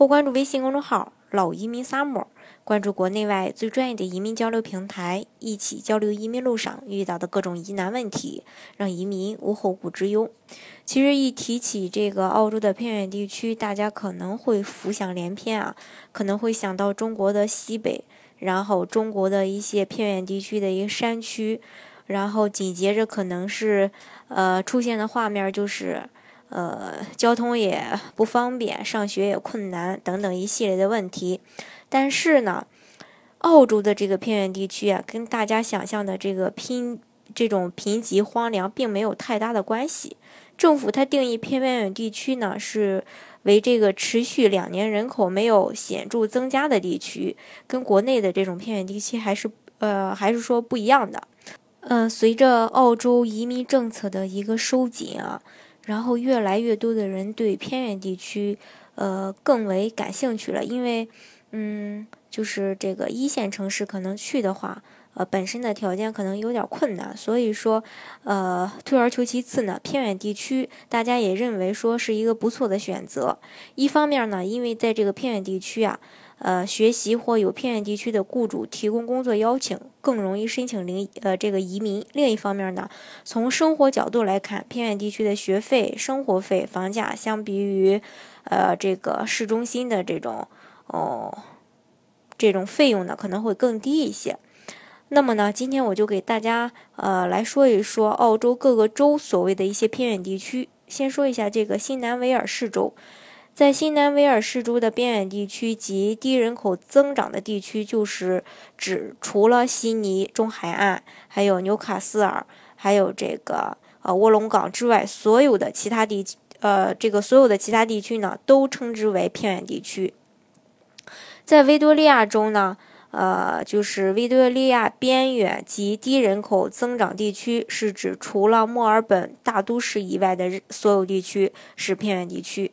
或关注微信公众号“老移民 Summer”，关注国内外最专业的移民交流平台，一起交流移民路上遇到的各种疑难问题，让移民无后顾之忧。其实一提起这个澳洲的偏远地区，大家可能会浮想联翩啊，可能会想到中国的西北，然后中国的一些偏远地区的一个山区，然后紧接着可能是呃出现的画面就是呃交通也不方便，上学也困难等等一系列的问题。但是呢，澳洲的这个偏远地区啊，跟大家想象的这个贫这种贫瘠荒凉并没有太大的关系。政府它定义偏远地区呢，是为这个持续两年人口没有显著增加的地区，跟国内的这种偏远地区还是呃还是说不一样的。嗯，随着澳洲移民政策的一个收紧啊，然后越来越多的人对偏远地区呃更为感兴趣了，因为嗯就是这个一线城市可能去的话。呃，本身的条件可能有点困难，所以说，呃，退而求其次呢，偏远地区大家也认为说是一个不错的选择。一方面呢，因为在这个偏远地区啊，呃，学习或有偏远地区的雇主提供工作邀请，更容易申请零呃这个移民。另一方面呢，从生活角度来看，偏远地区的学费、生活费、房价相比于呃这个市中心的这种哦这种费用呢，可能会更低一些。那么呢，今天我就给大家呃来说一说澳洲各个州所谓的一些偏远地区。先说一下这个新南威尔士州，在新南威尔士州的边远地区及低人口增长的地区，就是指除了悉尼中海岸、还有纽卡斯尔、还有这个呃卧龙岗之外，所有的其他地呃这个所有的其他地区呢，都称之为偏远地区。在维多利亚州呢。呃，就是维多利亚边远及低人口增长地区，是指除了墨尔本大都市以外的所有地区是偏远地区。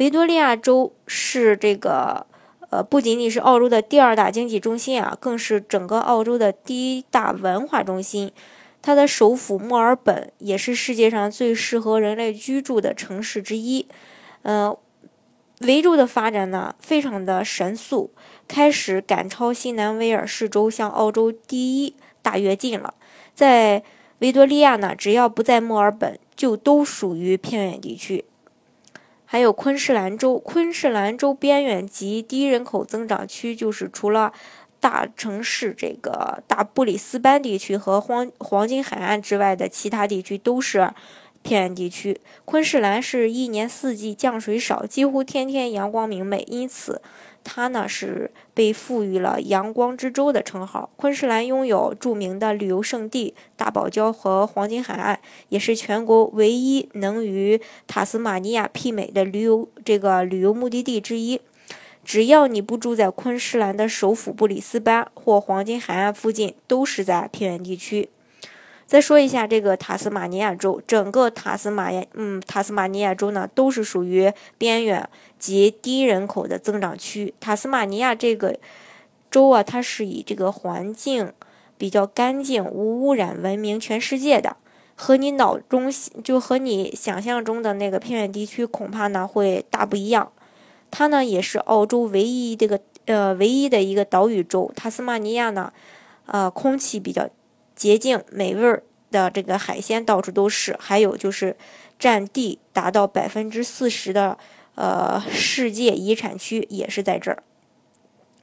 维多利亚州是这个呃，不仅仅是澳洲的第二大经济中心啊，更是整个澳洲的第一大文化中心。它的首府墨尔本也是世界上最适合人类居住的城市之一。嗯。维州的发展呢，非常的神速，开始赶超新南威尔士州，向澳洲第一大跃进了。在维多利亚呢，只要不在墨尔本，就都属于偏远地区。还有昆士兰州，昆士兰州边远及低人口增长区，就是除了大城市这个大布里斯班地区和黄黄金海岸之外的其他地区都是。偏远地区，昆士兰是一年四季降水少，几乎天天阳光明媚，因此它呢是被赋予了“阳光之州”的称号。昆士兰拥有著名的旅游胜地大堡礁和黄金海岸，也是全国唯一能与塔斯马尼亚媲美的旅游这个旅游目的地之一。只要你不住在昆士兰的首府布里斯班或黄金海岸附近，都是在偏远地区。再说一下这个塔斯马尼亚州，整个塔斯马亚，嗯，塔斯马尼亚州呢都是属于边远及低人口的增长区。塔斯马尼亚这个州啊，它是以这个环境比较干净、无污染闻名全世界的，和你脑中就和你想象中的那个偏远地区恐怕呢会大不一样。它呢也是澳洲唯一这个呃唯一的一个岛屿州。塔斯马尼亚呢，呃，空气比较。洁净美味的这个海鲜到处都是，还有就是占地达到百分之四十的呃世界遗产区也是在这儿。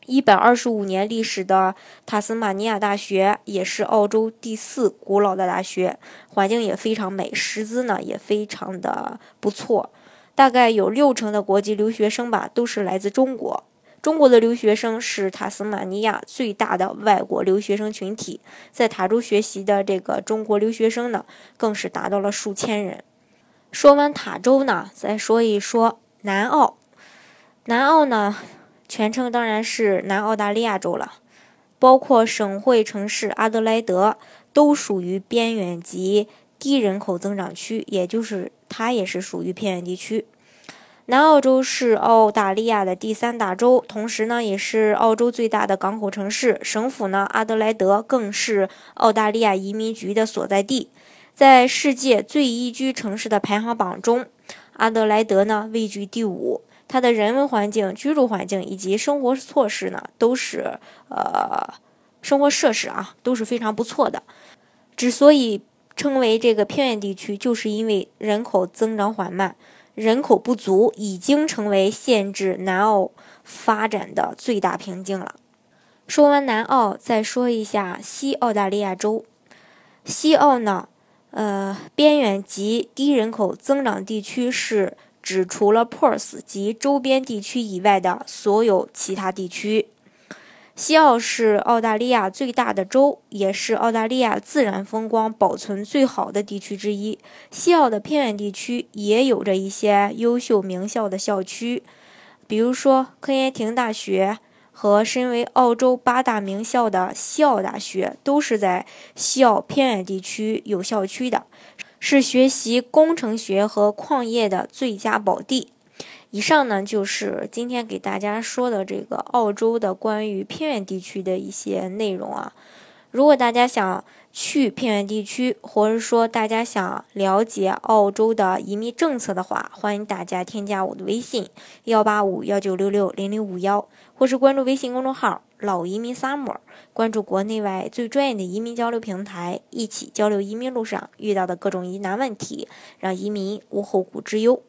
一百二十五年历史的塔斯马尼亚大学也是澳洲第四古老的大学，环境也非常美，师资呢也非常的不错，大概有六成的国际留学生吧都是来自中国。中国的留学生是塔斯马尼亚最大的外国留学生群体，在塔州学习的这个中国留学生呢，更是达到了数千人。说完塔州呢，再说一说南澳。南澳呢，全称当然是南澳大利亚州了，包括省会城市阿德莱德，都属于边远及低人口增长区，也就是它也是属于偏远地区。南澳洲是澳大利亚的第三大洲，同时呢也是澳洲最大的港口城市。省府呢阿德莱德更是澳大利亚移民局的所在地。在世界最宜居城市的排行榜中，阿德莱德呢位居第五。它的人文环境、居住环境以及生活措施呢都是呃生活设施啊都是非常不错的。之所以称为这个偏远地区，就是因为人口增长缓慢。人口不足已经成为限制南澳发展的最大瓶颈了。说完南澳，再说一下西澳大利亚州。西澳呢，呃，边远及低人口增长地区是指除了 Perth 及周边地区以外的所有其他地区。西澳是澳大利亚最大的州，也是澳大利亚自然风光保存最好的地区之一。西澳的偏远地区也有着一些优秀名校的校区，比如说科研廷大学和身为澳洲八大名校的西澳大学，都是在西澳偏远地区有校区的，是学习工程学和矿业的最佳宝地。以上呢就是今天给大家说的这个澳洲的关于偏远地区的一些内容啊。如果大家想去偏远地区，或者说大家想了解澳洲的移民政策的话，欢迎大家添加我的微信幺八五幺九六六零零五幺，或是关注微信公众号“老移民 summer”，关注国内外最专业的移民交流平台，一起交流移民路上遇到的各种疑难问题，让移民无后顾之忧。